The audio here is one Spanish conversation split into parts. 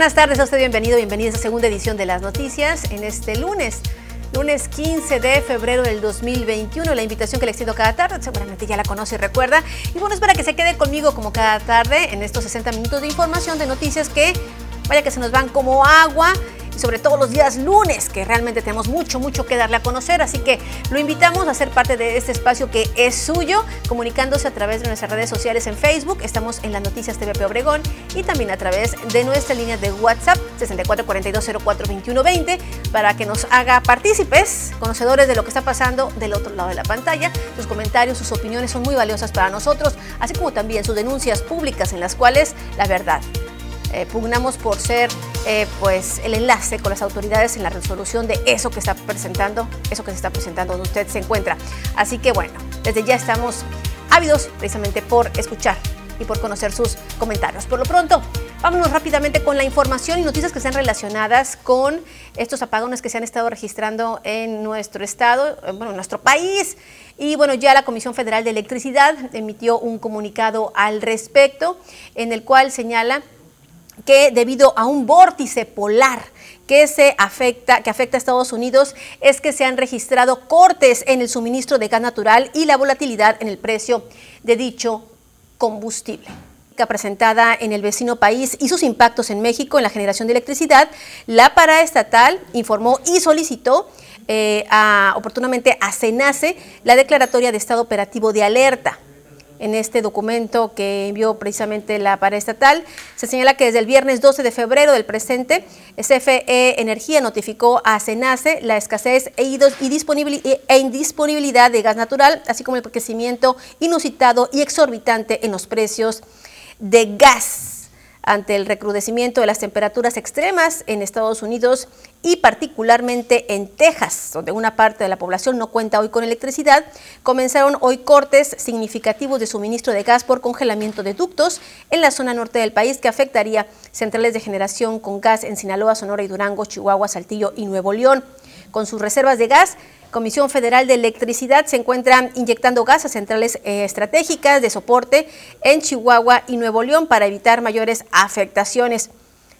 buenas tardes. A usted bienvenido, bienvenido a esta segunda edición de las noticias en este lunes. Lunes 15 de febrero del 2021, la invitación que le extiendo cada tarde, seguramente ya la conoce y recuerda. Y bueno, es para que se quede conmigo como cada tarde en estos 60 minutos de información, de noticias que vaya que se nos van como agua sobre todo los días lunes, que realmente tenemos mucho, mucho que darle a conocer. Así que lo invitamos a ser parte de este espacio que es suyo, comunicándose a través de nuestras redes sociales en Facebook. Estamos en las noticias TVP Obregón y también a través de nuestra línea de WhatsApp 6442042120 para que nos haga partícipes, conocedores de lo que está pasando del otro lado de la pantalla. Sus comentarios, sus opiniones son muy valiosas para nosotros, así como también sus denuncias públicas en las cuales la verdad eh, pugnamos por ser eh, pues el enlace con las autoridades en la resolución de eso que está presentando, eso que se está presentando donde usted se encuentra. Así que bueno, desde ya estamos ávidos precisamente por escuchar y por conocer sus comentarios. Por lo pronto, vámonos rápidamente con la información y noticias que están relacionadas con estos apagones que se han estado registrando en nuestro estado, eh, bueno, en nuestro país. Y bueno, ya la Comisión Federal de Electricidad emitió un comunicado al respecto en el cual señala que debido a un vórtice polar que se afecta, que afecta a Estados Unidos, es que se han registrado cortes en el suministro de gas natural y la volatilidad en el precio de dicho combustible. Presentada en el vecino país y sus impactos en México en la generación de electricidad, la paraestatal informó y solicitó eh, oportunamente a CENACE la declaratoria de estado operativo de alerta en este documento que envió precisamente la paraestatal. Se señala que desde el viernes 12 de febrero del presente, CFE Energía notificó a CENACE la escasez e, e indisponibilidad de gas natural, así como el crecimiento inusitado y exorbitante en los precios de gas ante el recrudecimiento de las temperaturas extremas en Estados Unidos y particularmente en Texas, donde una parte de la población no cuenta hoy con electricidad, comenzaron hoy cortes significativos de suministro de gas por congelamiento de ductos en la zona norte del país que afectaría centrales de generación con gas en Sinaloa, Sonora y Durango, Chihuahua, Saltillo y Nuevo León. Con sus reservas de gas, Comisión Federal de Electricidad se encuentra inyectando gas a centrales eh, estratégicas de soporte en Chihuahua y Nuevo León para evitar mayores afectaciones.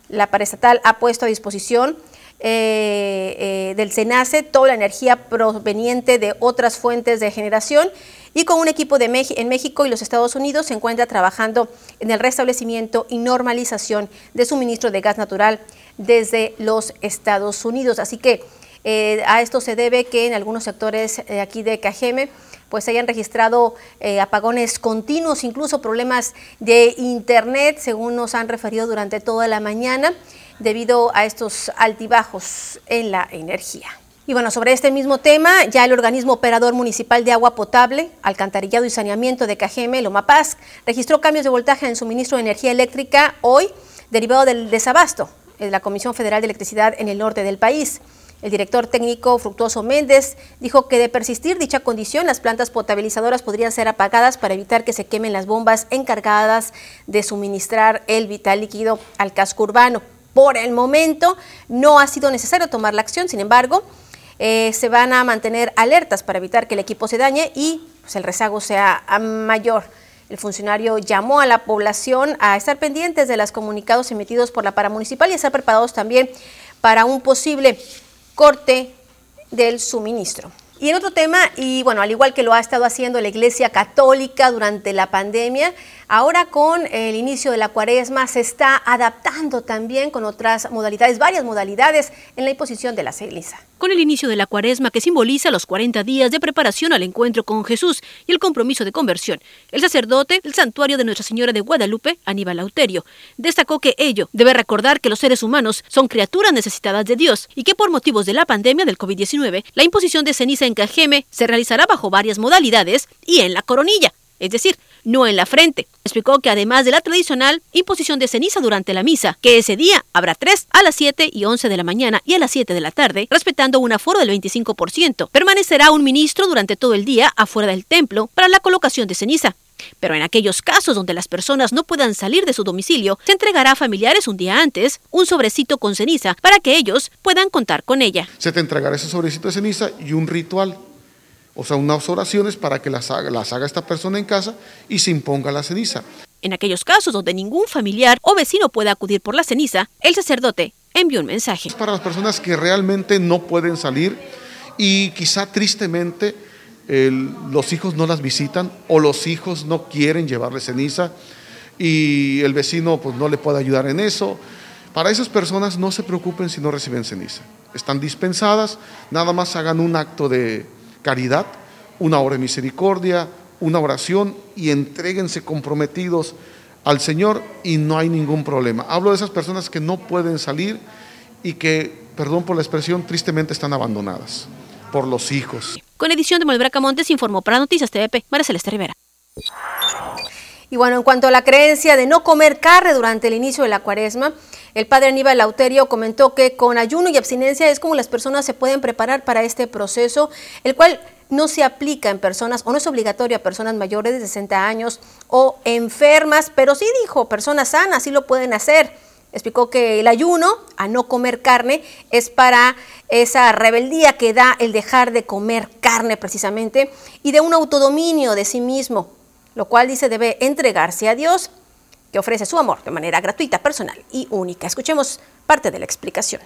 La parestatal ha puesto a disposición eh, eh, del SENACE toda la energía proveniente de otras fuentes de generación y con un equipo en México y los Estados Unidos se encuentra trabajando en el restablecimiento y normalización de suministro de gas natural desde los Estados Unidos. Así que eh, a esto se debe que en algunos sectores aquí de Cajeme pues hayan registrado apagones continuos, incluso problemas de internet, según nos han referido durante toda la mañana, debido a estos altibajos en la energía. Y bueno, sobre este mismo tema, ya el organismo operador municipal de agua potable, alcantarillado y saneamiento de Cajeme, Lomapaz, registró cambios de voltaje en suministro de energía eléctrica hoy, derivado del desabasto de la Comisión Federal de Electricidad en el norte del país. El director técnico Fructuoso Méndez dijo que de persistir dicha condición, las plantas potabilizadoras podrían ser apagadas para evitar que se quemen las bombas encargadas de suministrar el vital líquido al casco urbano. Por el momento no ha sido necesario tomar la acción, sin embargo, eh, se van a mantener alertas para evitar que el equipo se dañe y pues, el rezago sea mayor. El funcionario llamó a la población a estar pendientes de los comunicados emitidos por la paramunicipal y a estar preparados también para un posible corte del suministro. Y en otro tema, y bueno, al igual que lo ha estado haciendo la Iglesia Católica durante la pandemia, Ahora con el inicio de la cuaresma se está adaptando también con otras modalidades, varias modalidades en la imposición de la ceniza. Con el inicio de la cuaresma que simboliza los 40 días de preparación al encuentro con Jesús y el compromiso de conversión, el sacerdote del santuario de Nuestra Señora de Guadalupe, Aníbal Lauterio, destacó que ello debe recordar que los seres humanos son criaturas necesitadas de Dios y que por motivos de la pandemia del COVID-19, la imposición de ceniza en Cajeme se realizará bajo varias modalidades y en la coronilla, es decir, no en la frente. Explicó que además de la tradicional imposición de ceniza durante la misa, que ese día habrá tres a las 7 y 11 de la mañana y a las 7 de la tarde, respetando un aforo del 25%, permanecerá un ministro durante todo el día afuera del templo para la colocación de ceniza. Pero en aquellos casos donde las personas no puedan salir de su domicilio, se entregará a familiares un día antes un sobrecito con ceniza para que ellos puedan contar con ella. Se te entregará ese sobrecito de ceniza y un ritual o sea, unas oraciones para que las haga, las haga esta persona en casa y se imponga la ceniza. En aquellos casos donde ningún familiar o vecino pueda acudir por la ceniza, el sacerdote envió un mensaje. Para las personas que realmente no pueden salir y quizá tristemente los hijos no las visitan o los hijos no quieren llevarle ceniza y el vecino pues no le puede ayudar en eso. Para esas personas no se preocupen si no reciben ceniza. Están dispensadas, nada más hagan un acto de caridad, una hora de misericordia, una oración y entréguense comprometidos al Señor y no hay ningún problema. Hablo de esas personas que no pueden salir y que, perdón por la expresión, tristemente están abandonadas por los hijos. Con edición de Manuel Bracamontes informó para Noticias TVP, María Celeste Rivera. Y bueno, en cuanto a la creencia de no comer carne durante el inicio de la cuaresma, el padre Aníbal Lauterio comentó que con ayuno y abstinencia es como las personas se pueden preparar para este proceso, el cual no se aplica en personas o no es obligatorio a personas mayores de 60 años o enfermas, pero sí dijo, personas sanas sí lo pueden hacer. Explicó que el ayuno a no comer carne es para esa rebeldía que da el dejar de comer carne precisamente y de un autodominio de sí mismo, lo cual dice debe entregarse a Dios, que ofrece su amor de manera gratuita, personal y única. Escuchemos parte de la explicación.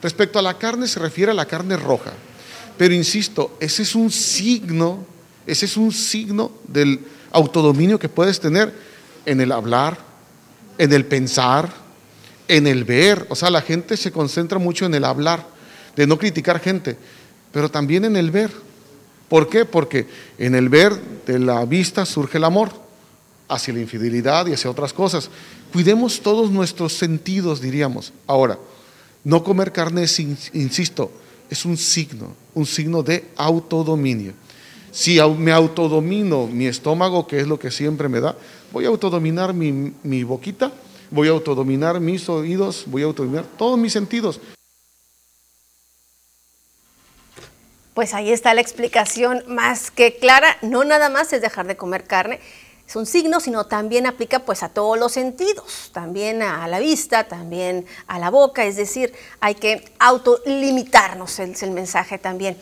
Respecto a la carne se refiere a la carne roja, pero insisto, ese es un signo, ese es un signo del autodominio que puedes tener en el hablar, en el pensar, en el ver. O sea, la gente se concentra mucho en el hablar, de no criticar gente, pero también en el ver. ¿Por qué? Porque en el ver de la vista surge el amor hacia la infidelidad y hacia otras cosas. Cuidemos todos nuestros sentidos, diríamos. Ahora, no comer carne, insisto, es un signo, un signo de autodominio. Si me autodomino mi estómago, que es lo que siempre me da, voy a autodominar mi, mi boquita, voy a autodominar mis oídos, voy a autodominar todos mis sentidos. Pues ahí está la explicación más que clara. No nada más es dejar de comer carne, es un signo, sino también aplica pues a todos los sentidos, también a la vista, también a la boca, es decir, hay que autolimitarnos, es el mensaje también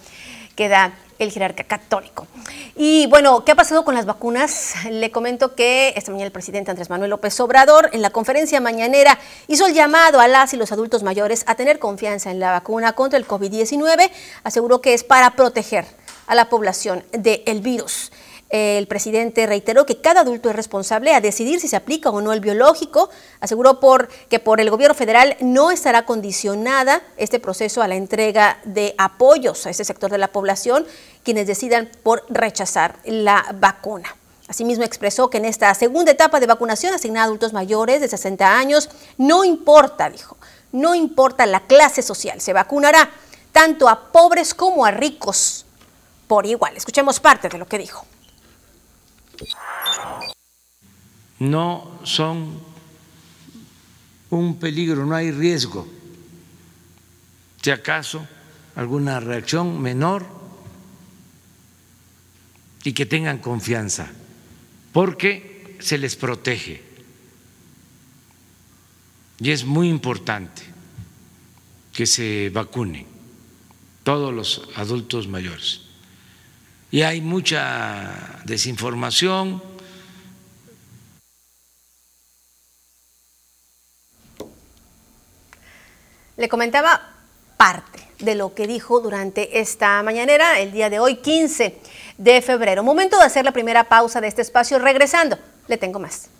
que da el jerarca católico. Y bueno, ¿qué ha pasado con las vacunas? Le comento que esta mañana el presidente Andrés Manuel López Obrador en la conferencia mañanera hizo el llamado a las y los adultos mayores a tener confianza en la vacuna contra el COVID-19. Aseguró que es para proteger a la población del virus. El presidente reiteró que cada adulto es responsable a decidir si se aplica o no el biológico. Aseguró que por el gobierno federal no estará condicionada este proceso a la entrega de apoyos a ese sector de la población, quienes decidan por rechazar la vacuna. Asimismo expresó que en esta segunda etapa de vacunación asignada a adultos mayores de 60 años, no importa, dijo, no importa la clase social, se vacunará tanto a pobres como a ricos por igual. Escuchemos parte de lo que dijo no son un peligro, no hay riesgo. Si acaso alguna reacción menor y que tengan confianza, porque se les protege. Y es muy importante que se vacunen todos los adultos mayores. Y hay mucha desinformación, Le comentaba parte de lo que dijo durante esta mañanera, el día de hoy, 15 de febrero. Momento de hacer la primera pausa de este espacio. Regresando, le tengo más.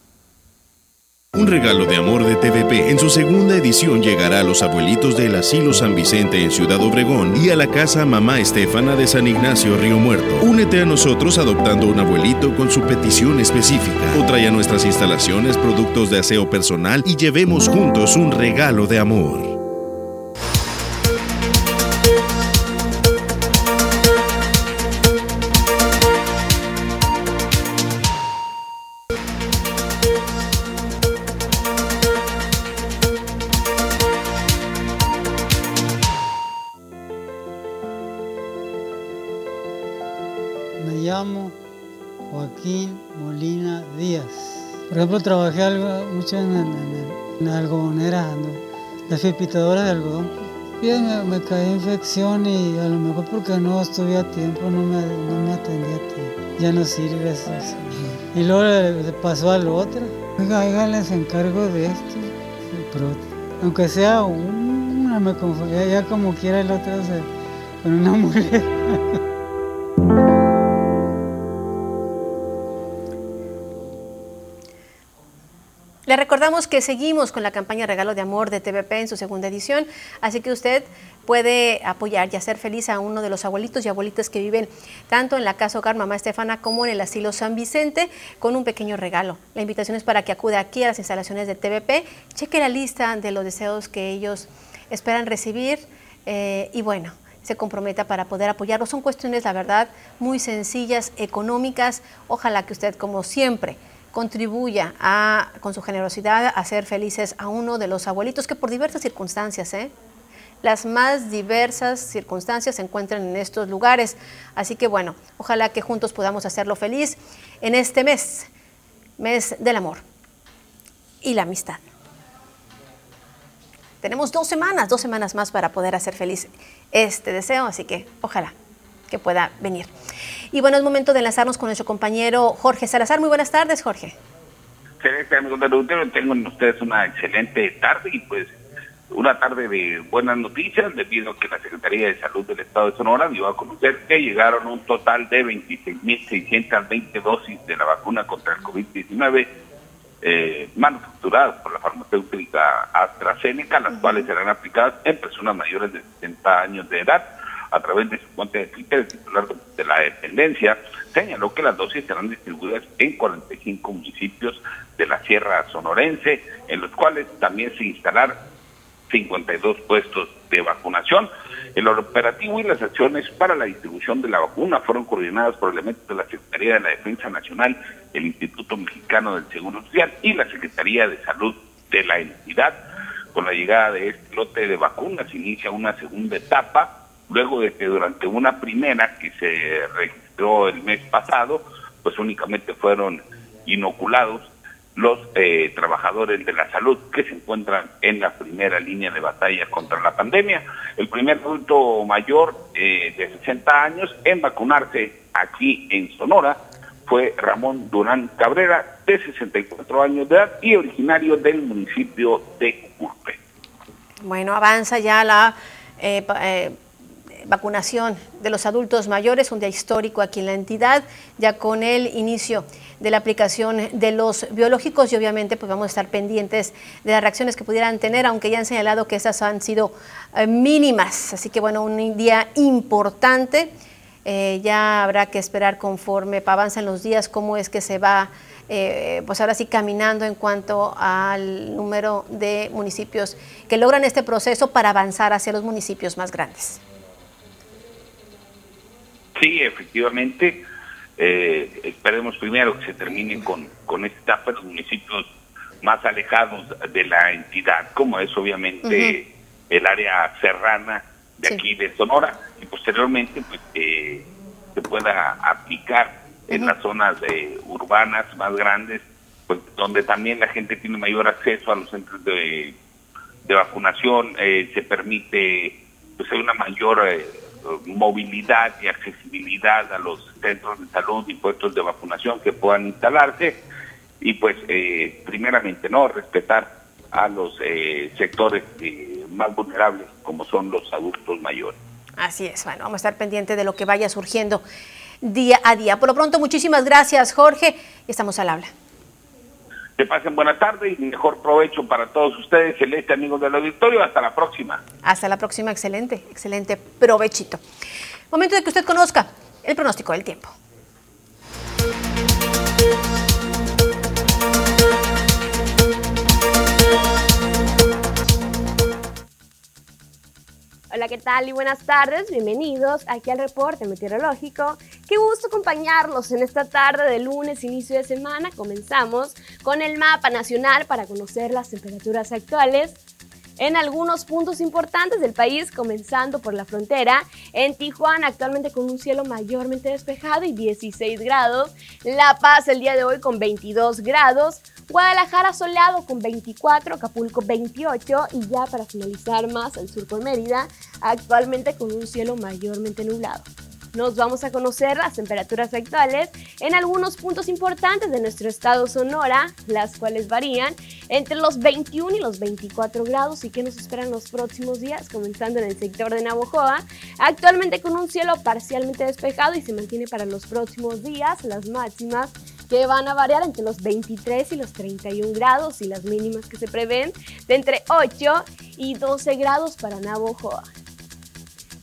Un regalo de amor de TVP en su segunda edición llegará a los abuelitos del Asilo San Vicente en Ciudad Obregón y a la casa Mamá Estefana de San Ignacio Río Muerto. Únete a nosotros adoptando un abuelito con su petición específica o trae a nuestras instalaciones productos de aseo personal y llevemos juntos un regalo de amor. Ejemplo, trabajé algo, mucho en, en, algodoneras, las pipitadoras de algodón. Bien, me, me caí infección y a lo mejor porque no estuve a tiempo, no me, no me atendí a tiempo. Ya no sirve eso. Y luego le pasó al otro. Oiga, oiga, les encargo de esto. Pero aunque sea una, me confundía, ya como quiera el otro se, con una muleta. Recordamos que seguimos con la campaña Regalo de Amor de TVP en su segunda edición, así que usted puede apoyar y hacer feliz a uno de los abuelitos y abuelitas que viven tanto en la Casa Hogar Mamá Estefana como en el Asilo San Vicente con un pequeño regalo. La invitación es para que acude aquí a las instalaciones de TVP, cheque la lista de los deseos que ellos esperan recibir eh, y bueno, se comprometa para poder apoyarlo. Son cuestiones, la verdad, muy sencillas, económicas. Ojalá que usted, como siempre, contribuya a, con su generosidad a hacer felices a uno de los abuelitos que por diversas circunstancias, ¿eh? las más diversas circunstancias se encuentran en estos lugares. Así que bueno, ojalá que juntos podamos hacerlo feliz en este mes, mes del amor y la amistad. Tenemos dos semanas, dos semanas más para poder hacer feliz este deseo, así que ojalá que pueda venir. Y bueno, es momento de enlazarnos con nuestro compañero Jorge Salazar. Muy buenas tardes, Jorge. Excelente, amigos de Tengo ustedes una excelente tarde y pues una tarde de buenas noticias debido a que la Secretaría de Salud del Estado de Sonora dio a conocer que llegaron un total de 26.620 dosis de la vacuna contra el COVID-19 eh, manufacturadas por la farmacéutica AstraZeneca, las cuales serán aplicadas en personas mayores de 60 años de edad a través de su cuenta de Twitter, titular de la dependencia señaló que las dosis serán distribuidas en 45 municipios de la Sierra Sonorense, en los cuales también se instalaron 52 puestos de vacunación. El operativo y las acciones para la distribución de la vacuna fueron coordinadas por elementos de la Secretaría de la Defensa Nacional, el Instituto Mexicano del Seguro Social y la Secretaría de Salud de la entidad. Con la llegada de este lote de vacunas inicia una segunda etapa luego de que durante una primera que se registró el mes pasado, pues únicamente fueron inoculados los eh, trabajadores de la salud que se encuentran en la primera línea de batalla contra la pandemia. El primer adulto mayor eh, de 60 años en vacunarse aquí en Sonora fue Ramón Durán Cabrera, de 64 años de edad y originario del municipio de Curpe. Bueno, avanza ya la... Eh, vacunación de los adultos mayores, un día histórico aquí en la entidad, ya con el inicio de la aplicación de los biológicos y obviamente pues vamos a estar pendientes de las reacciones que pudieran tener, aunque ya han señalado que esas han sido eh, mínimas. Así que bueno, un día importante. Eh, ya habrá que esperar conforme avanzan los días cómo es que se va, eh, pues ahora sí caminando en cuanto al número de municipios que logran este proceso para avanzar hacia los municipios más grandes. Sí, efectivamente. Eh, esperemos primero que se termine con, con esta etapa los municipios más alejados de la entidad, como es obviamente el área serrana de aquí de Sonora, y posteriormente pues, eh, se pueda aplicar en las zonas eh, urbanas más grandes, pues donde también la gente tiene mayor acceso a los centros de, de vacunación, se permite pues hay una mayor movilidad y accesibilidad a los centros de salud y puestos de vacunación que puedan instalarse y pues eh, primeramente no respetar a los eh, sectores eh, más vulnerables como son los adultos mayores. Así es, bueno, vamos a estar pendientes de lo que vaya surgiendo día a día. Por lo pronto, muchísimas gracias Jorge y estamos al habla. Que pasen buena tarde y mejor provecho para todos ustedes, celeste amigos del auditorio. Hasta la próxima. Hasta la próxima, excelente, excelente provechito. Momento de que usted conozca el pronóstico del tiempo. Hola, ¿qué tal? Y buenas tardes. Bienvenidos aquí al reporte meteorológico. Qué gusto acompañarlos en esta tarde de lunes, inicio de semana. Comenzamos con el mapa nacional para conocer las temperaturas actuales en algunos puntos importantes del país, comenzando por la frontera. En Tijuana, actualmente con un cielo mayormente despejado y 16 grados. La Paz el día de hoy con 22 grados. Guadalajara soleado con 24, Acapulco 28 y ya para finalizar más al sur con Mérida, actualmente con un cielo mayormente nublado. Nos vamos a conocer las temperaturas actuales en algunos puntos importantes de nuestro estado Sonora, las cuales varían entre los 21 y los 24 grados y que nos esperan los próximos días, comenzando en el sector de Navojoa, actualmente con un cielo parcialmente despejado y se mantiene para los próximos días las máximas que van a variar entre los 23 y los 31 grados y las mínimas que se prevén de entre 8 y 12 grados para Navojoa.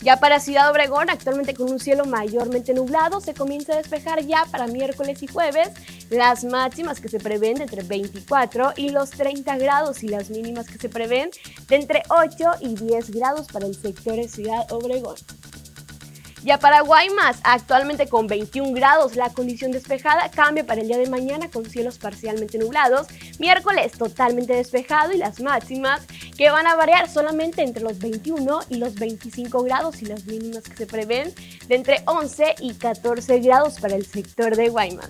Ya para Ciudad Obregón, actualmente con un cielo mayormente nublado, se comienza a despejar ya para miércoles y jueves las máximas que se prevén entre 24 y los 30 grados y las mínimas que se prevén de entre 8 y 10 grados para el sector de Ciudad Obregón. Ya para Guaymas, actualmente con 21 grados, la condición despejada cambia para el día de mañana con cielos parcialmente nublados, miércoles totalmente despejado y las máximas que van a variar solamente entre los 21 y los 25 grados y las mínimas que se prevén de entre 11 y 14 grados para el sector de Guaymas.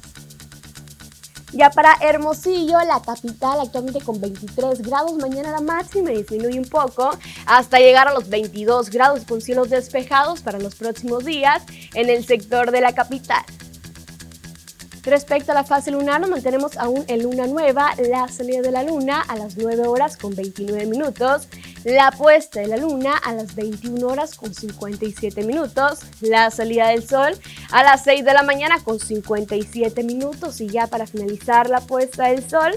Ya para Hermosillo, la capital actualmente con 23 grados, mañana la máxima disminuye un poco hasta llegar a los 22 grados con cielos despejados para los próximos días en el sector de la capital. Respecto a la fase lunar, nos mantenemos aún en luna nueva, la salida de la luna a las 9 horas con 29 minutos, la puesta de la luna a las 21 horas con 57 minutos, la salida del sol a las 6 de la mañana con 57 minutos y ya para finalizar la puesta del sol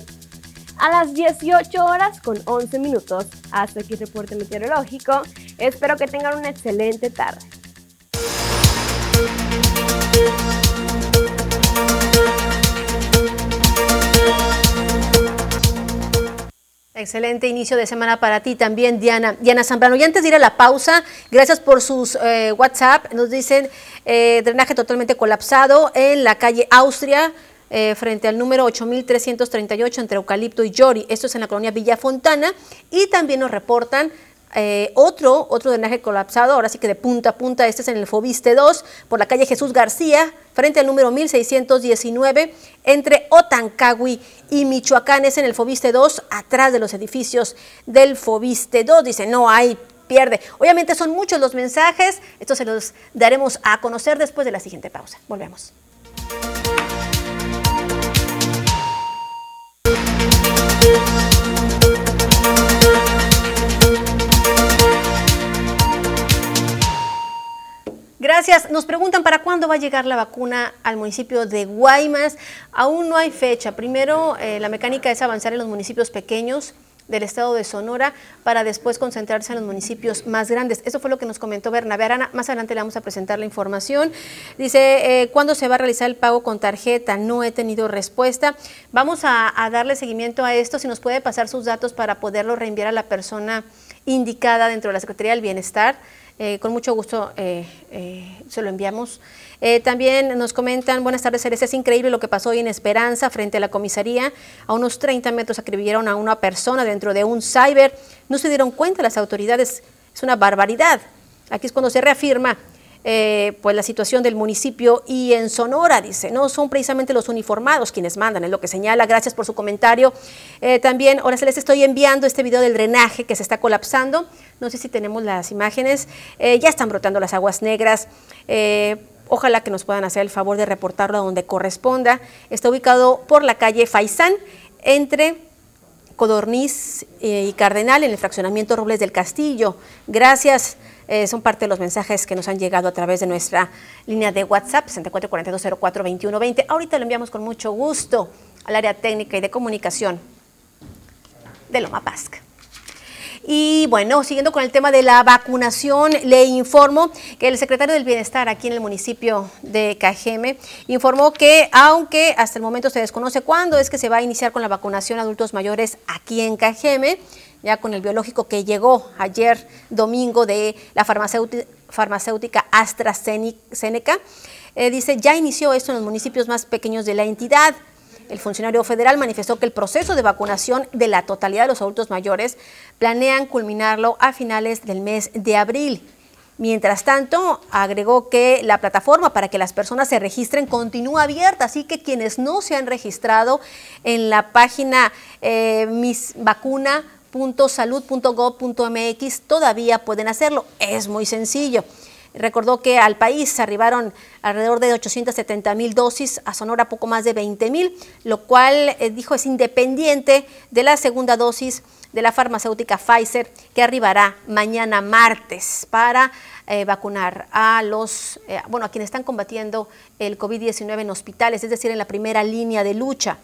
a las 18 horas con 11 minutos. Hasta aquí el reporte meteorológico. Espero que tengan una excelente tarde. Excelente inicio de semana para ti también, Diana. Diana Zambrano. Y antes de ir a la pausa, gracias por sus eh, WhatsApp. Nos dicen eh, drenaje totalmente colapsado en la calle Austria, eh, frente al número 8338 entre Eucalipto y Yori. Esto es en la colonia Villa Fontana. Y también nos reportan eh, otro, otro drenaje colapsado, ahora sí que de punta a punta, este es en el Fobiste 2, por la calle Jesús García, frente al número 1619, entre Otancagui y Michoacán, es en el Fobiste 2, atrás de los edificios del Fobiste 2. Dice, no hay pierde. Obviamente son muchos los mensajes, esto se los daremos a conocer después de la siguiente pausa. Volvemos. Gracias. Nos preguntan para cuándo va a llegar la vacuna al municipio de Guaymas. Aún no hay fecha. Primero, eh, la mecánica es avanzar en los municipios pequeños del estado de Sonora para después concentrarse en los municipios más grandes. Eso fue lo que nos comentó Bernabé Arana. Más adelante le vamos a presentar la información. Dice, eh, ¿cuándo se va a realizar el pago con tarjeta? No he tenido respuesta. Vamos a, a darle seguimiento a esto. Si nos puede pasar sus datos para poderlo reenviar a la persona indicada dentro de la Secretaría del Bienestar. Eh, con mucho gusto eh, eh, se lo enviamos. también nos comentan, buenas tardes, Ceres, es increíble lo que pasó hoy en Esperanza frente a la comisaría. A unos 30 metros acribillaron a una persona dentro de un cyber. No se dieron cuenta las autoridades, es una barbaridad. Aquí es cuando se reafirma eh, pues la situación del municipio y en Sonora, dice, no son precisamente los uniformados quienes mandan, es lo que señala, gracias por su comentario. Eh, también, ahora se les estoy enviando este video del drenaje que se está colapsando, no sé si tenemos las imágenes, eh, ya están brotando las aguas negras, ojalá que nos puedan hacer el favor de reportarlo a donde corresponda, está ubicado por la calle Faisán, entre Codorniz y Cardenal, en el fraccionamiento Robles del Castillo. Gracias. Eh, son parte de los mensajes que nos han llegado a través de nuestra línea de WhatsApp, 6442042120. Ahorita lo enviamos con mucho gusto al área técnica y de comunicación de Loma Pasca. Y bueno, siguiendo con el tema de la vacunación, le informo que el secretario del Bienestar aquí en el municipio de Cajeme informó que aunque hasta el momento se desconoce cuándo es que se va a iniciar con la vacunación a adultos mayores aquí en Cajeme, ya con el biológico que llegó ayer domingo de la farmacéutica, AstraZeneca. Eh, dice, ya inició esto en los municipios más pequeños de la entidad. El funcionario federal manifestó que el proceso de vacunación de la totalidad de los adultos mayores planean culminarlo a finales del mes de abril. Mientras tanto, agregó que la plataforma para que las personas se registren continúa abierta, así que quienes no se han registrado en la página eh, Mis Vacuna.salud.gov.mx todavía pueden hacerlo. Es muy sencillo. Recordó que al país arribaron alrededor de 870 mil dosis, a Sonora poco más de 20 mil, lo cual eh, dijo es independiente de la segunda dosis de la farmacéutica Pfizer que arribará mañana martes para eh, vacunar a los, eh, bueno, a quienes están combatiendo el COVID-19 en hospitales, es decir, en la primera línea de lucha.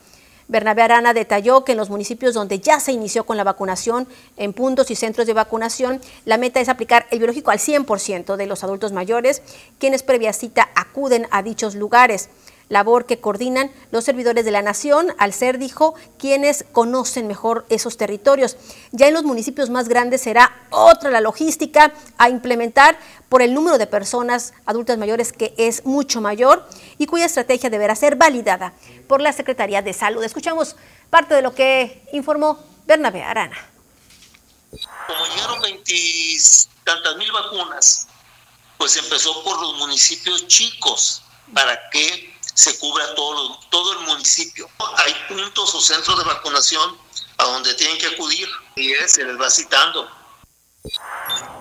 Bernabé Arana detalló que en los municipios donde ya se inició con la vacunación, en puntos y centros de vacunación, la meta es aplicar el biológico al 100% de los adultos mayores, quienes previa cita acuden a dichos lugares labor que coordinan los servidores de la nación, al ser, dijo, quienes conocen mejor esos territorios. Ya en los municipios más grandes será otra la logística a implementar por el número de personas adultas mayores que es mucho mayor y cuya estrategia deberá ser validada por la Secretaría de Salud. Escuchamos parte de lo que informó Bernabé Arana. Como llegaron tantas mil vacunas, pues empezó por los municipios chicos para que se cubra todo, todo el municipio. Hay puntos o centros de vacunación a donde tienen que acudir y se les va citando.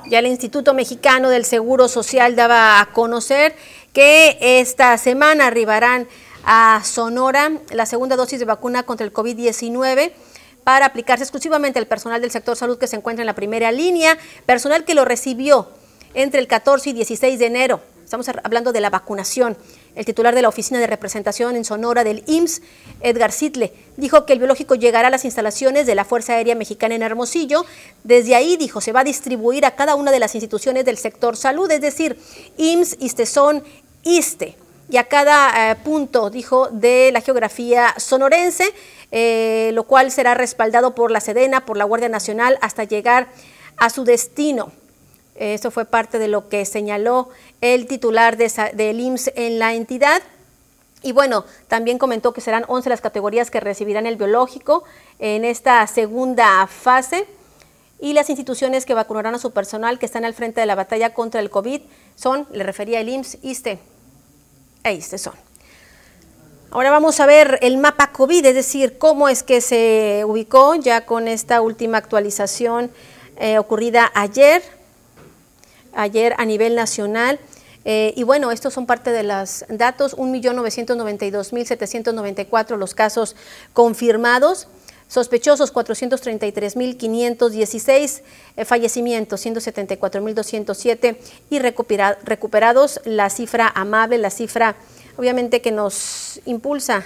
Ya el Instituto Mexicano del Seguro Social daba a conocer que esta semana arribarán a Sonora la segunda dosis de vacuna contra el COVID-19 para aplicarse exclusivamente al personal del sector salud que se encuentra en la primera línea, personal que lo recibió entre el 14 y 16 de enero. Estamos hablando de la vacunación. El titular de la Oficina de Representación en Sonora del IMSS, Edgar Sitle, dijo que el biológico llegará a las instalaciones de la Fuerza Aérea Mexicana en Hermosillo. Desde ahí, dijo, se va a distribuir a cada una de las instituciones del sector salud, es decir, IMSS, ISTESON, ISTE. Y a cada eh, punto, dijo, de la geografía sonorense, eh, lo cual será respaldado por la Sedena, por la Guardia Nacional, hasta llegar a su destino. Eso fue parte de lo que señaló el titular de, del IMSS en la entidad. Y bueno, también comentó que serán 11 las categorías que recibirán el biológico en esta segunda fase. Y las instituciones que vacunarán a su personal que están al frente de la batalla contra el COVID son, le refería el IMSS, ISTE e ISTE son. Ahora vamos a ver el mapa COVID, es decir, cómo es que se ubicó ya con esta última actualización eh, ocurrida ayer ayer a nivel nacional. Eh, y bueno, estos son parte de los datos, 1.992.794 los casos confirmados, sospechosos 433.516, eh, fallecimientos 174.207 y recuperados la cifra amable, la cifra obviamente que nos impulsa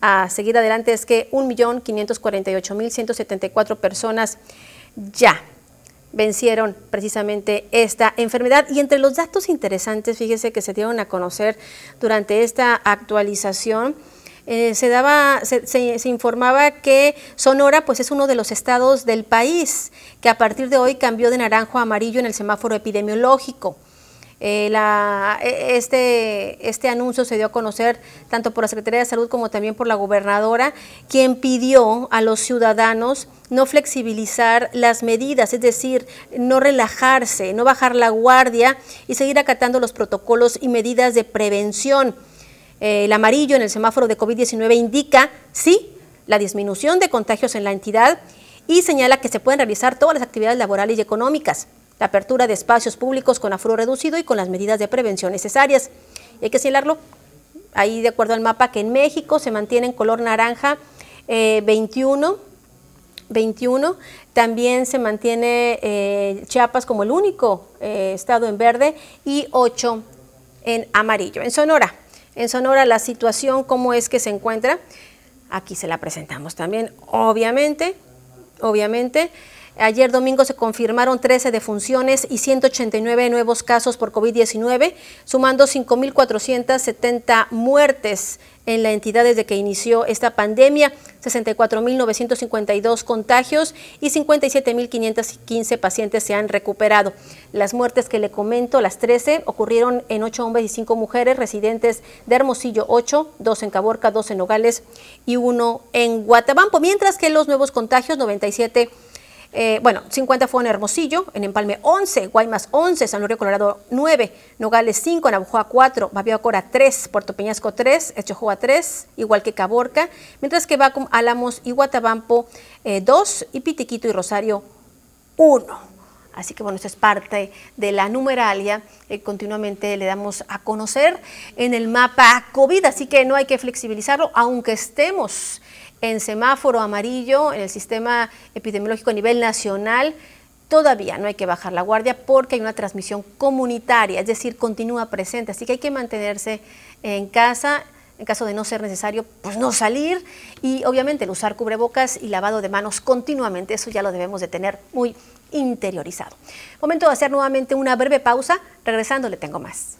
a seguir adelante es que 1.548.174 personas ya vencieron precisamente esta enfermedad. Y entre los datos interesantes, fíjese que se dieron a conocer durante esta actualización, eh, se, daba, se, se, informaba que Sonora pues, es uno de los estados del país que a partir de hoy cambió de naranjo a amarillo en el semáforo epidemiológico. Eh, la, e, este, este anuncio se dio a conocer tanto por la Secretaría de Salud como también por la gobernadora, quien pidió a los ciudadanos no flexibilizar las medidas, es decir, no relajarse, no bajar la guardia y seguir acatando los protocolos y medidas de prevención. Eh, el amarillo en el semáforo de COVID-19 indica, sí, la disminución de contagios en la entidad y señala que se pueden realizar todas las actividades laborales y económicas la apertura de espacios públicos con aforo reducido y con las medidas de prevención necesarias. Y hay que señalarlo ahí de acuerdo al mapa que en México se mantiene en color naranja 21, eh, 21, también se mantiene eh, Chiapas como el único eh, estado en verde y 8 en amarillo. En Sonora, en Sonora la situación cómo es que se encuentra, aquí se la presentamos también, obviamente, obviamente. Ayer domingo se confirmaron 13 defunciones y 189 nuevos casos por COVID-19, sumando 5.470 muertes en la entidad desde que inició esta pandemia, 64.952 contagios y 57.515 pacientes se han recuperado. Las muertes que le comento, las 13, ocurrieron en 8 hombres y 5 mujeres residentes de Hermosillo, 8, 2 en Caborca, 2 en Nogales y 1 en Guatabampo, mientras que los nuevos contagios, 97 eh, bueno, 50 fue en Hermosillo, en Empalme 11, Guaymas 11, San Luis Colorado 9, Nogales 5, Navajoa 4, Babiacora 3, Puerto Peñasco 3, Echojoa 3, igual que Caborca, mientras que Bacum, Álamos y Guatabampo 2 eh, y Pitiquito y Rosario 1. Así que bueno, esto es parte de la numeralia continuamente le damos a conocer en el mapa COVID, así que no hay que flexibilizarlo, aunque estemos en semáforo amarillo en el sistema epidemiológico a nivel nacional. Todavía no hay que bajar la guardia porque hay una transmisión comunitaria, es decir, continúa presente, así que hay que mantenerse en casa en caso de no ser necesario, pues no salir y obviamente el usar cubrebocas y lavado de manos continuamente, eso ya lo debemos de tener muy interiorizado. Momento de hacer nuevamente una breve pausa, regresando le tengo más.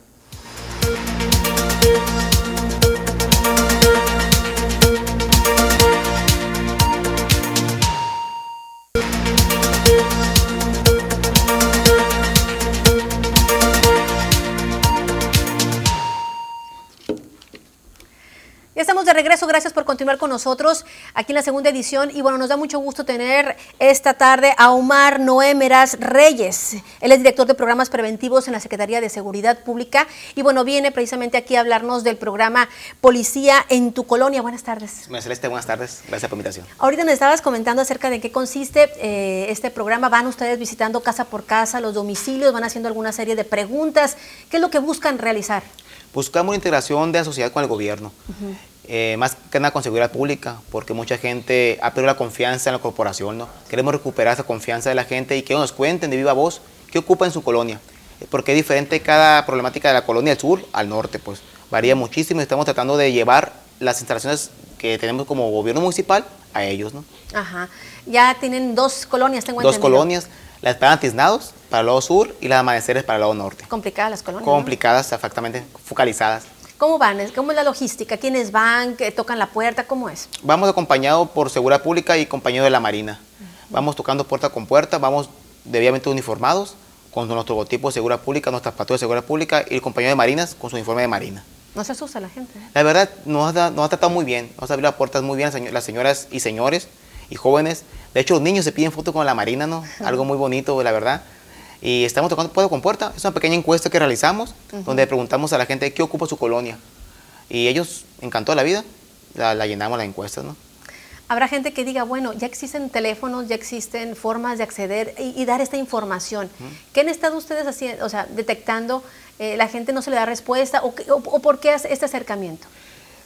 Estamos de regreso, gracias por continuar con nosotros aquí en la segunda edición y bueno, nos da mucho gusto tener esta tarde a Omar Noé Meraz Reyes. Él es director de programas preventivos en la Secretaría de Seguridad Pública y bueno, viene precisamente aquí a hablarnos del programa Policía en tu Colonia. Buenas tardes. Buenas Celeste, buenas tardes, gracias por la invitación. Ahorita nos estabas comentando acerca de qué consiste eh, este programa, van ustedes visitando casa por casa, los domicilios, van haciendo alguna serie de preguntas, ¿qué es lo que buscan realizar? Buscamos integración de la sociedad con el gobierno. Eh, más que nada con seguridad pública, porque mucha gente ha perdido la confianza en la corporación, ¿no? Queremos recuperar esa confianza de la gente y que nos cuenten de viva voz qué ocupa en su colonia, porque es diferente cada problemática de la colonia del sur al norte, pues varía muchísimo y estamos tratando de llevar las instalaciones que tenemos como gobierno municipal a ellos, ¿no? Ajá. Ya tienen dos colonias, tengo Dos colonias, la Esperanza Tiznados para el lado sur y las Amaneceres para el lado norte. Complicadas las colonias. Complicadas, exactamente, focalizadas. ¿Cómo van? ¿Cómo es la logística? ¿Quiénes van? ¿Que tocan la puerta? ¿Cómo es? Vamos acompañados por Seguridad Pública y compañeros de la Marina. Vamos tocando puerta con puerta, vamos debidamente uniformados con nuestro logotipo de Seguridad Pública, nuestras patrullas de Seguridad Pública y el compañero de Marinas con su uniforme de Marina. ¿No se asusta la gente? La verdad, nos ha, nos ha tratado muy bien, nos ha abierto las puertas muy bien las señoras y señores y jóvenes. De hecho, los niños se piden fotos con la Marina, ¿no? Algo muy bonito, la verdad y estamos tocando puerta con puerta. Es una pequeña encuesta que realizamos donde preguntamos a la gente qué ocupa su colonia. Y ellos, encantó la vida, la, llenamos la encuesta, ¿no? Habrá gente que diga, bueno, ya existen teléfonos, ya existen formas de acceder y, dar esta información. ¿Qué han estado ustedes haciendo, o sea, detectando? Eh, ¿La gente no se le da respuesta? ¿O, o, por qué este acercamiento?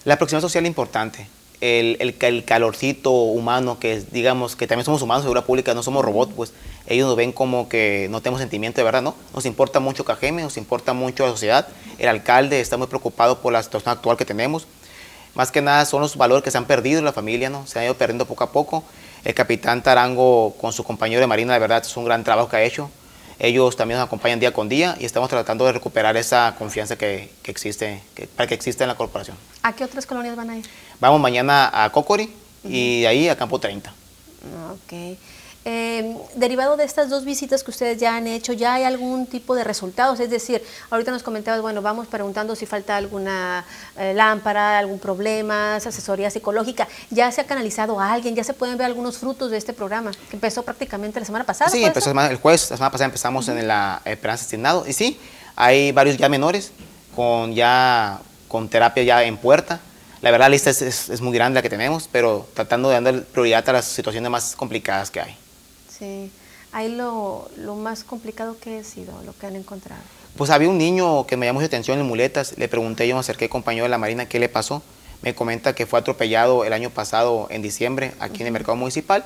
La aproximación social es importante el, el, calorcito humano, que digamos que también somos humanos, seguridad pública, no somos robots, pues ellos nos ven como que no tenemos sentimiento de verdad, ¿no? Nos importa mucho Cajeme, nos importa mucho la sociedad, el alcalde está muy preocupado por la situación actual que tenemos. Más que nada son los valores que se han perdido en la familia, ¿no? Se han ido perdiendo poco a poco. El capitán Tarango con su compañero de Marina, de verdad, es un gran trabajo que ha hecho. Ellos también nos acompañan día con día y estamos tratando de recuperar esa confianza que, existe, para que exista en la corporación. ¿A qué otras colonias van a ir? Vamos mañana a Cocori y de ahí a Campo 30. Ok. Em, derivado de estas dos visitas que ustedes ya han hecho, ¿ya hay algún tipo de resultados? Es decir, ahorita nos comentabas, bueno, vamos preguntando si falta alguna eh, lámpara, algún problema, asesoría psicológica. ¿Ya se ha canalizado a alguien? ¿Ya se pueden ver algunos frutos de este programa que empezó prácticamente la semana pasada? Sí, empezó el jueves, la semana pasada empezamos en la Esperanza Asignado y sí, hay varios ya menores con ya con terapia ya en puerta. La verdad la lista es, es muy grande la que tenemos, pero tratando de dar prioridad a las situaciones más complicadas que hay. Sí, ahí lo, más complicado que ha sido, lo que han encontrado. Pues había un niño que me llamó su atención en muletas, le pregunté, yo me acerqué compañero de la Marina, ¿qué le pasó? Me comenta que fue atropellado el año pasado en diciembre aquí en el mercado municipal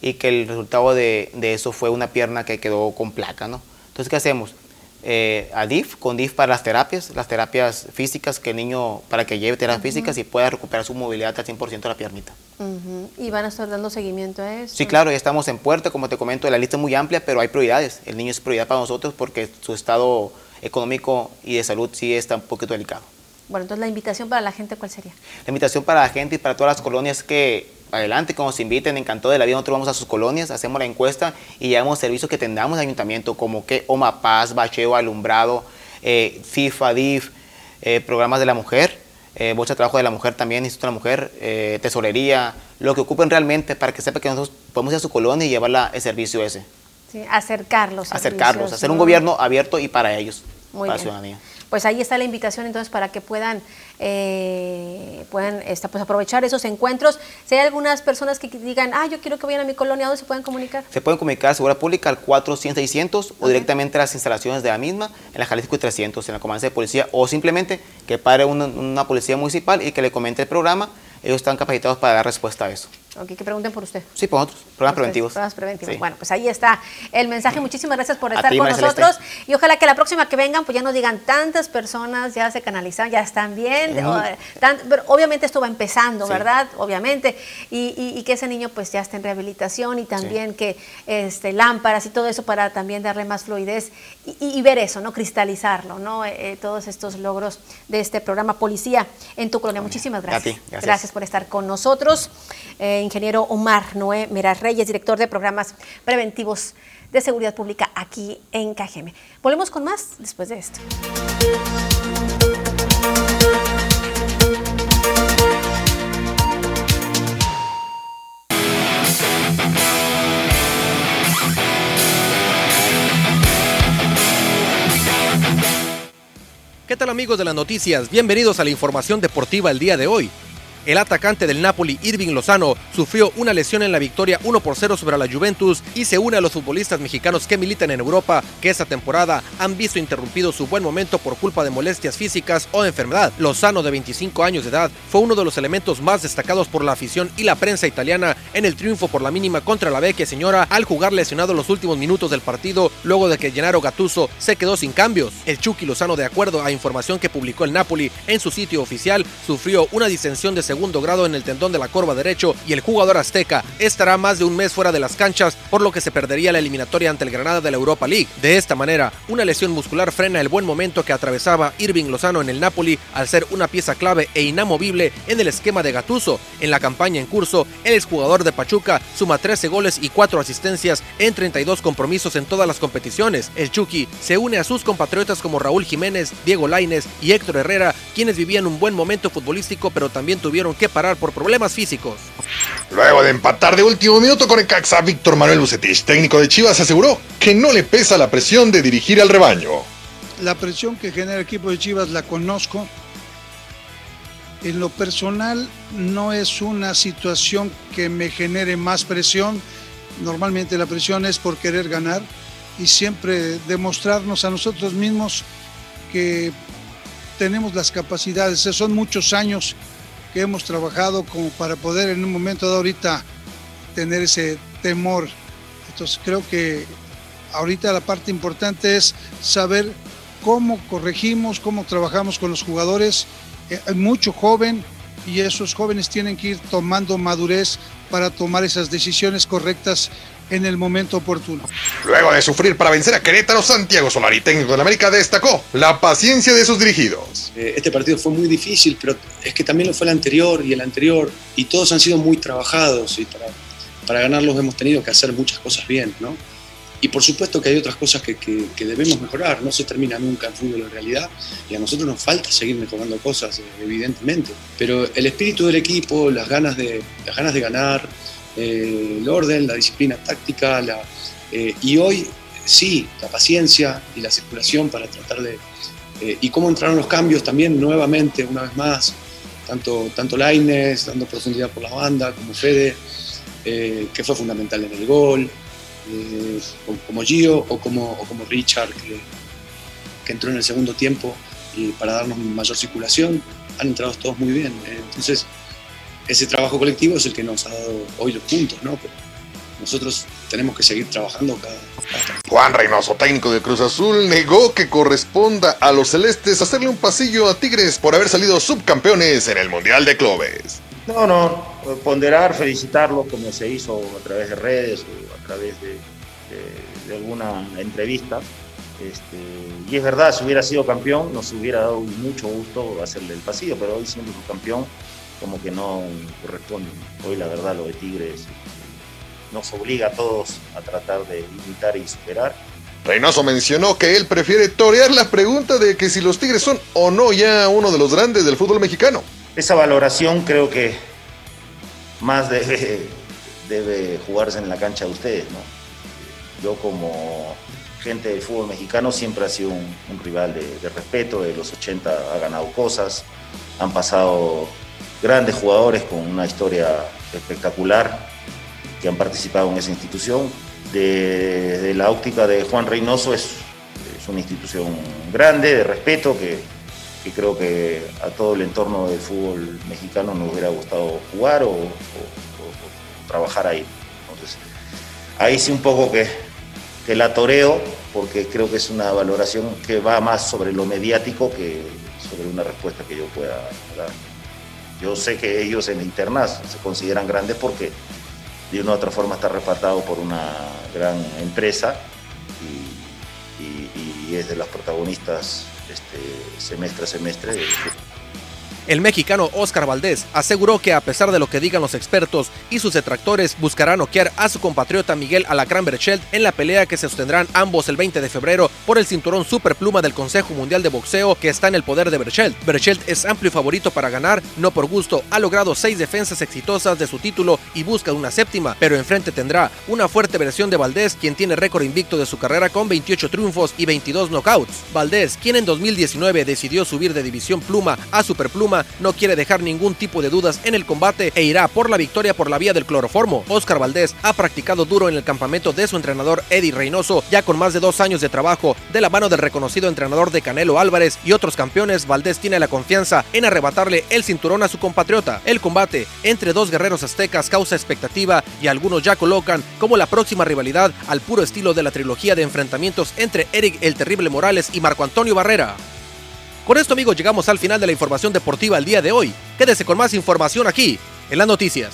y que el resultado de, de, eso fue una pierna que quedó con placa, ¿no? Entonces, ¿qué hacemos? Eh, a DIF, con DIF para las terapias, las terapias físicas, que el niño, para que lleve terapias físicas y pueda recuperar su movilidad al 100% de la piernita. ¿Y van a estar dando seguimiento a eso? Sí, claro, ya estamos en puerta, como te comento, la lista es muy amplia, pero hay prioridades. El niño es prioridad para nosotros porque su estado económico y de salud sí está un poquito delicado. Bueno, entonces la invitación para la gente, ¿cuál sería? La invitación para la gente y para todas las colonias que adelante, como se inviten, encantó de la vida, nosotros vamos a sus colonias, hacemos la encuesta y llevamos servicios que tengamos en ayuntamiento, como que Omapaz, Bacheo, Alumbrado, eh, FIFA, DIF, eh, programas de la mujer, eh, bolsa de trabajo de la mujer también, Instituto de la Mujer, eh, tesorería, lo que ocupen realmente para que sepa que nosotros podemos ir a su colonia y llevar el servicio ese. Sí, acercarlos. Acercarlos, hacer un gobierno abierto y para ellos, para la ciudadanía. Pues ahí está la invitación entonces para que puedan, eh, puedan este, pues aprovechar esos encuentros. Si hay algunas personas que digan, ah, yo quiero que vayan a mi colonia, ¿dónde se pueden comunicar? Se pueden comunicar a Seguridad Pública al 400 o directamente a las instalaciones de la misma en la Jalisco 300, en la comandancia de policía, o simplemente que pare una, una policía municipal y que le comente el programa ellos están capacitados para dar respuesta a eso. Ok, que pregunten por usted. Sí, por otros, programas preventivos. Programas preventivos. Bueno, pues ahí está el mensaje. Muchísimas gracias por estar con nosotros. Y ojalá que la próxima que vengan, pues ya nos digan tantas personas, ya se canalizan, ya están bien. pero obviamente esto va empezando, ¿verdad? Obviamente. Y, que ese niño pues ya esté en rehabilitación y también que este, lámparas y todo eso para también darle más fluidez y, ver eso, ¿no? Cristalizarlo, ¿no? Eh, eh, todos estos logros de este programa Policía en tu colonia. Muchísimas gracias. gracias. por estar con nosotros. Eh, ingeniero Omar Noé Meras Reyes, director de programas preventivos de seguridad pública aquí en Cajeme. Volvemos con más después de esto. ¿Qué tal amigos de las noticias? Bienvenidos a la información deportiva el día de hoy. El atacante del Napoli, Irving Lozano, sufrió una lesión en la victoria 1 por 0 sobre la Juventus y se une a los futbolistas mexicanos que militan en Europa, que esta temporada han visto interrumpido su buen momento por culpa de molestias físicas o enfermedad. Lozano, de 25 años de edad, fue uno de los elementos más destacados por la afición y la prensa italiana en el triunfo por la mínima contra la Vecchia Señora al jugar lesionado los últimos minutos del partido luego de que Gennaro Gattuso se quedó sin cambios. El Chucky Lozano, de acuerdo a información que publicó el Napoli en su sitio oficial, sufrió una distensión de segundo grado en el tendón de la corva derecho y el jugador azteca estará más de un mes fuera de las canchas, por lo que se perdería la eliminatoria ante el Granada de la Europa League. De esta manera, una lesión muscular frena el buen momento que atravesaba Irving Lozano en el Napoli al ser una pieza clave e inamovible en el esquema de Gatuso. En la campaña en curso, el exjugador de Pachuca suma 13 goles y 4 asistencias en 32 compromisos en todas las competiciones. El Chucky se une a sus compatriotas como Raúl Jiménez, Diego Laines y Héctor Herrera, quienes vivían un buen momento futbolístico pero también tuvieron que por problemas físicos. Luego de empatar de último minuto con el Caxa, Víctor Manuel Bucetich, técnico de Chivas, aseguró que no le pesa la presión de dirigir al rebaño. La presión que genera el equipo de Chivas la conozco. En lo personal no es una situación que me genere más presión. Normalmente la presión es por querer ganar y siempre demostrarnos a nosotros mismos que tenemos las capacidades. Son muchos años que hemos trabajado como para poder en un momento de ahorita tener ese temor. Entonces creo que ahorita la parte importante es saber cómo corregimos, cómo trabajamos con los jugadores. Eh, hay mucho joven y esos jóvenes tienen que ir tomando madurez para tomar esas decisiones correctas en el momento oportuno. Luego de sufrir para vencer a Querétaro, Santiago Solari, técnico de América, destacó la paciencia de sus dirigidos. Eh, este partido fue muy difícil, pero es que también lo fue el anterior y el anterior, y todos han sido muy trabajados, y para, para ganarlos hemos tenido que hacer muchas cosas bien, ¿no? Y por supuesto que hay otras cosas que, que, debemos mejorar, no se termina nunca en fútbol en realidad, y a nosotros nos falta seguir mejorando cosas, eh, evidentemente. Pero el espíritu del equipo, las ganas de, las ganas de ganar, eh, el orden, la disciplina táctica, la, eh, y hoy sí, la paciencia y la circulación para tratar de... Eh, y cómo entraron los cambios también nuevamente, una vez más, tanto, tanto Laines, dando profundidad por la banda, como Fede, que fue fundamental en el gol, como, Gio o como, o como Richard, que, que, entró en el segundo tiempo y para darnos mayor circulación, han entrado todos muy bien. entonces, ese trabajo colectivo es el que nos ha dado hoy los puntos, ¿no? nosotros tenemos que seguir trabajando cada, Juan Reynoso, técnico de Cruz Azul, negó que corresponda a los celestes hacerle un pasillo a Tigres por haber salido subcampeones en el Mundial de Clubes. No, no, ponderar, felicitarlo como se hizo a través de redes o a través de, alguna entrevista. Este, y es verdad, si hubiera sido campeón, nos hubiera dado mucho gusto hacerle el pasillo, pero hoy siendo campeón como que no corresponde. Hoy la verdad lo de Tigres nos obliga a todos a tratar de imitar y superar. Reynoso mencionó que él prefiere torear la pregunta de que si los Tigres son o no ya uno de los grandes del fútbol mexicano. Esa valoración creo que más debe, jugarse en la cancha de ustedes, ¿no? Yo como gente del fútbol mexicano siempre ha sido un, rival de, de, respeto, de los 80 ha ganado cosas, han pasado grandes jugadores con una historia espectacular que han participado en esa institución. De, la óptica de Juan Reynoso es, es, una institución grande, de respeto, que, que, creo que a todo el entorno del fútbol mexicano nos hubiera gustado jugar o, trabajar ahí. Entonces, ahí sí un poco que, que la toreo, porque creo que es una valoración que va más sobre lo mediático que sobre una respuesta que yo pueda dar. Yo sé que ellos en internas se consideran grandes porque de una u otra forma está repartado por una gran empresa y, es de las protagonistas este, semestre a semestre el mexicano Oscar Valdés aseguró que a pesar de lo que digan los expertos y sus detractores, buscará noquear a su compatriota Miguel Alacrán Berchelt en la pelea que se sostendrán ambos el 20 de febrero por el cinturón superpluma del Consejo Mundial de Boxeo que está en el poder de Berchelt. Berchelt es amplio favorito para ganar, no por gusto, ha logrado seis defensas exitosas de su título y busca una séptima, pero enfrente tendrá una fuerte versión de Valdés, quien tiene récord invicto de su carrera con 28 triunfos y 22 knockouts. Valdés, quien en 2019 decidió subir de división pluma a superpluma, no quiere dejar ningún tipo de dudas en el combate e irá por la victoria por la vía del cloroformo. Oscar Valdés ha practicado duro en el campamento de su entrenador Eddie Reynoso, ya con más de dos años de trabajo de la mano del reconocido entrenador de Canelo Álvarez y otros campeones. Valdés tiene la confianza en arrebatarle el cinturón a su compatriota. El combate entre dos guerreros aztecas causa expectativa y algunos ya colocan como la próxima rivalidad al puro estilo de la trilogía de enfrentamientos entre Eric el Terrible Morales y Marco Antonio Barrera. Con esto amigos llegamos al final de la información deportiva el día de hoy. Quédese con más información aquí, en las noticias.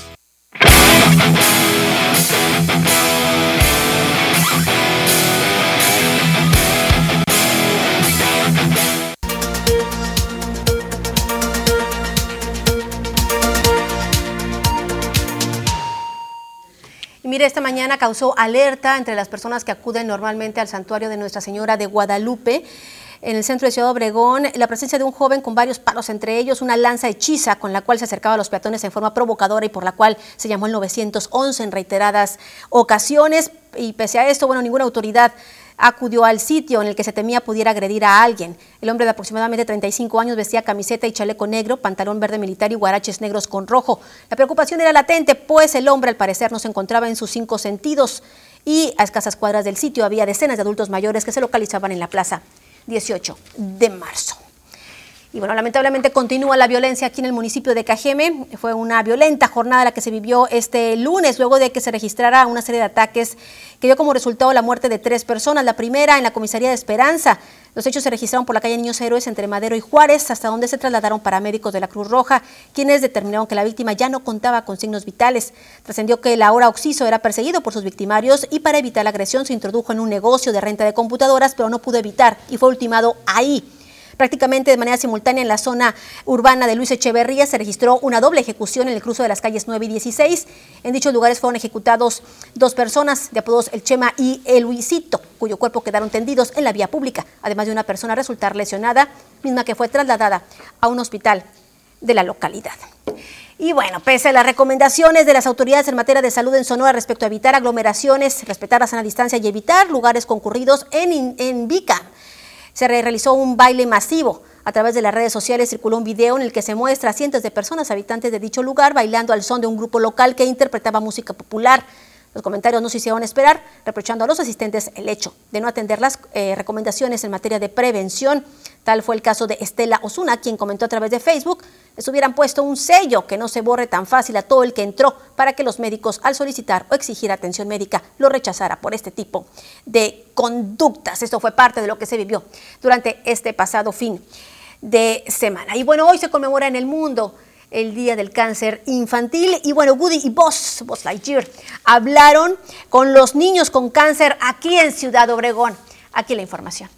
Mire, esta mañana causó alerta entre las personas que acuden normalmente al santuario de Nuestra Señora de Guadalupe en el centro de Ciudad Obregón la presencia de un joven con varios palos, entre ellos una lanza hechiza con la cual se acercaba a los peatones en forma provocadora y por la cual se llamó el 911 en reiteradas ocasiones. Y pese a esto, bueno, ninguna autoridad acudió al sitio en el que se temía pudiera agredir a alguien. El hombre de aproximadamente 35 años vestía camiseta y chaleco negro, pantalón verde militar y guaraches negros con rojo. La preocupación era latente, pues el hombre al parecer no se encontraba en sus cinco sentidos y a escasas cuadras del sitio había decenas de adultos mayores que se localizaban en la plaza 18 de marzo. Y bueno, lamentablemente continúa la violencia aquí en el municipio de Cajeme. Fue una violenta jornada la que se vivió este lunes, luego de que se registrara una serie de ataques que dio como resultado la muerte de tres personas. La primera en la comisaría de Esperanza. Los hechos se registraron por la calle Niños Héroes entre Madero y Juárez, hasta donde se trasladaron paramédicos de la Cruz Roja, quienes determinaron que la víctima ya no contaba con signos vitales. Trascendió que el ahora Oxiso era perseguido por sus victimarios y para evitar la agresión se introdujo en un negocio de renta de computadoras, pero no pudo evitar y fue ultimado ahí. Prácticamente de manera simultánea en la zona urbana de Luis Echeverría se registró una doble ejecución en el cruce de las calles 9 y 16. En dichos lugares fueron ejecutados dos personas de apodos El Chema y El Luisito, cuyo cuerpo quedaron tendidos en la vía pública, además de una persona resultar lesionada, misma que fue trasladada a un hospital de la localidad. Y bueno, pese a las recomendaciones de las autoridades en materia de salud en Sonora respecto a evitar aglomeraciones, respetar la sana distancia y evitar lugares concurridos en, en Vica, se realizó un baile masivo. A través de las redes sociales circuló un video en el que se muestra a cientos de personas habitantes de dicho lugar bailando al son de un grupo local que interpretaba música popular. Los comentarios no se hicieron esperar, reprochando a los asistentes el hecho de no atender las eh, recomendaciones en materia de prevención. Tal fue el caso de Estela Osuna, quien comentó a través de Facebook, les hubieran puesto un sello que no se borre tan fácil a todo el que entró para que los médicos al solicitar o exigir atención médica lo rechazara por este tipo de conductas. Esto fue parte de lo que se vivió durante este pasado fin de semana. Y bueno, hoy se conmemora en el mundo el Día del Cáncer Infantil. Y bueno, Woody y Boss, Boss Lightyear, hablaron con los niños con cáncer aquí en Ciudad Obregón. Aquí la información.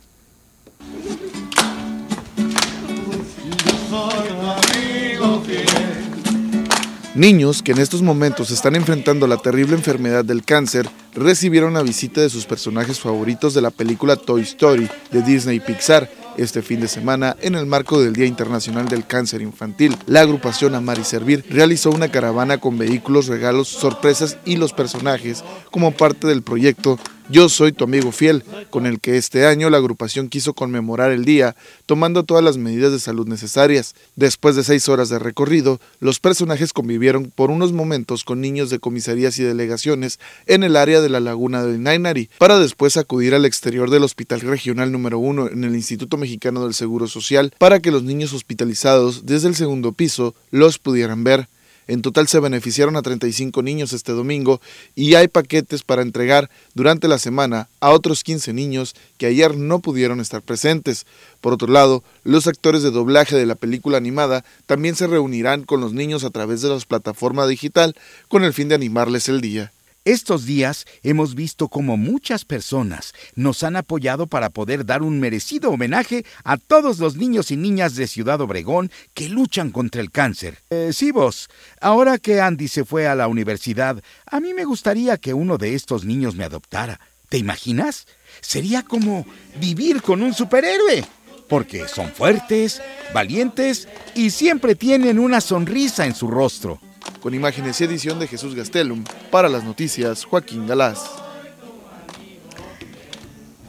Niños que en estos momentos están enfrentando la terrible enfermedad del cáncer recibieron la visita de sus personajes favoritos de la película Toy Story de Disney Pixar este fin de semana en el marco del Día Internacional del Cáncer Infantil. La agrupación Amar y Servir realizó una caravana con vehículos, regalos, sorpresas y los personajes como parte del proyecto Yo soy tu amigo fiel, con el que este año la agrupación quiso conmemorar el día, tomando todas las medidas de salud necesarias. Después de seis horas de recorrido, los personajes convivieron por unos momentos con niños de comisarías y delegaciones en el área de la laguna del Nainari, para después acudir al exterior del Hospital Regional número 1 en el Instituto Mexicano del Seguro Social para que los niños hospitalizados desde el segundo piso los pudieran ver. En total se beneficiaron a 35 niños este domingo y hay paquetes para entregar durante la semana a otros 15 niños que ayer no pudieron estar presentes. Por otro lado, los actores de doblaje de la película animada también se reunirán con los niños a través de las plataformas digital con el fin de animarles el día. Estos días hemos visto cómo muchas personas nos han apoyado para poder dar un merecido homenaje a todos los niños y niñas de Ciudad Obregón que luchan contra el cáncer. Eh, sí, vos, ahora que Andy se fue a la universidad, a mí me gustaría que uno de estos niños me adoptara. ¿Te imaginas? Sería como vivir con un superhéroe. Porque son fuertes, valientes y siempre tienen una sonrisa en su rostro con imágenes y edición de Jesús Gastelum. Para las noticias, Joaquín Galás.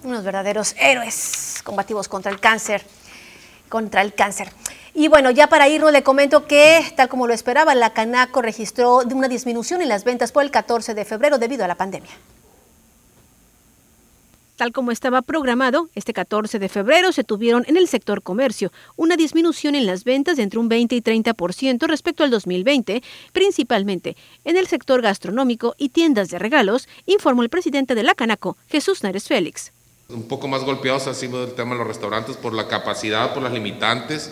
Unos verdaderos héroes combativos contra el cáncer. Contra el cáncer. Y bueno, ya para irnos le comento que, tal como lo esperaba, la Canaco registró una disminución en las ventas por el 14 de febrero debido a la pandemia. Tal como estaba programado, este 14 de febrero se tuvieron en el sector comercio una disminución en las ventas de entre un 20 y 30% respecto al 2020, principalmente en el sector gastronómico y tiendas de regalos, informó el presidente de la Canaco, Jesús Nares Félix. Un poco más golpeados ha sido el tema de los restaurantes por la capacidad, por las limitantes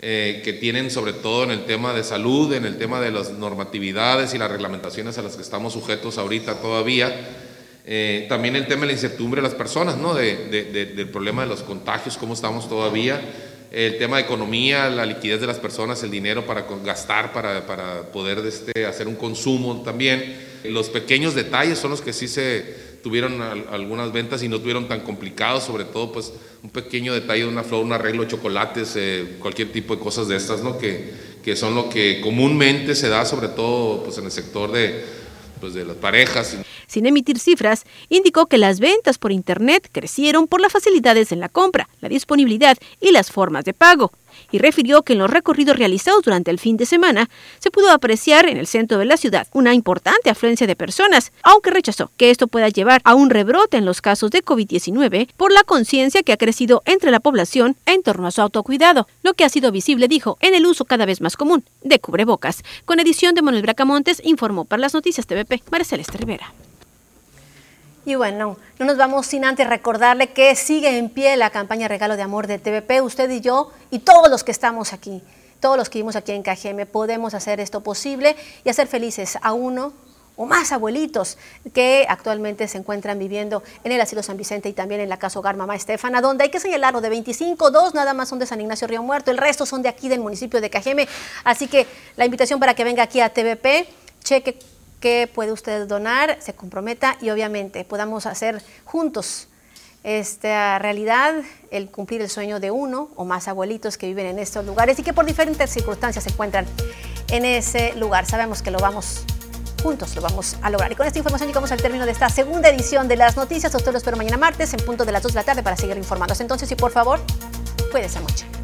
eh, que tienen sobre todo en el tema de salud, en el tema de las normatividades y las reglamentaciones a las que estamos sujetos ahorita todavía eh, también el tema de la incertidumbre de las personas, ¿no? del problema de los contagios, cómo estamos todavía. El tema de economía, la liquidez de las personas, el dinero para gastar, para, para poder este, hacer un consumo también. Los pequeños detalles son los que sí se tuvieron algunas ventas y no tuvieron tan complicados, sobre todo pues un pequeño detalle de una flor, un arreglo de chocolates, eh, cualquier tipo de cosas de estas, ¿no? Que, que son lo que comúnmente se da, sobre todo pues en el sector de, pues, de las parejas. Sin emitir cifras, indicó que las ventas por Internet crecieron por las facilidades en la compra, la disponibilidad y las formas de pago y refirió que en los recorridos realizados durante el fin de semana se pudo apreciar en el centro de la ciudad una importante afluencia de personas, aunque rechazó que esto pueda llevar a un rebrote en los casos de COVID-19 por la conciencia que ha crecido entre la población en torno a su autocuidado, lo que ha sido visible, dijo, en el uso cada vez más común de cubrebocas. Con edición de Manuel Bracamontes, informó para las noticias TVP Marceleste Rivera. Y bueno, no nos vamos sin antes recordarle que sigue en pie la campaña Regalo de Amor de TVP. Usted y yo y todos los que estamos aquí, todos los que vivimos aquí en KGM, podemos hacer esto posible y hacer felices a uno o más abuelitos que actualmente se encuentran viviendo en el Asilo San Vicente y también en la Casa Hogar Mamá Estefana, donde hay que señalarlo, de 25, dos nada más son de San Ignacio Río Muerto, el resto son de aquí del municipio de Cajeme. Así que la invitación para que venga aquí a TVP, cheque que puede usted donar, se comprometa y obviamente podamos hacer juntos esta realidad, el cumplir el sueño de uno o más abuelitos que viven en estos lugares y que por diferentes circunstancias se encuentran en ese lugar. Sabemos que lo vamos juntos lo vamos a lograr. Y con esta información llegamos al término de esta segunda edición de las noticias. A lo espero mañana martes en punto de las 2 de la tarde para seguir informándose. Entonces, y por favor, cuídense mucho.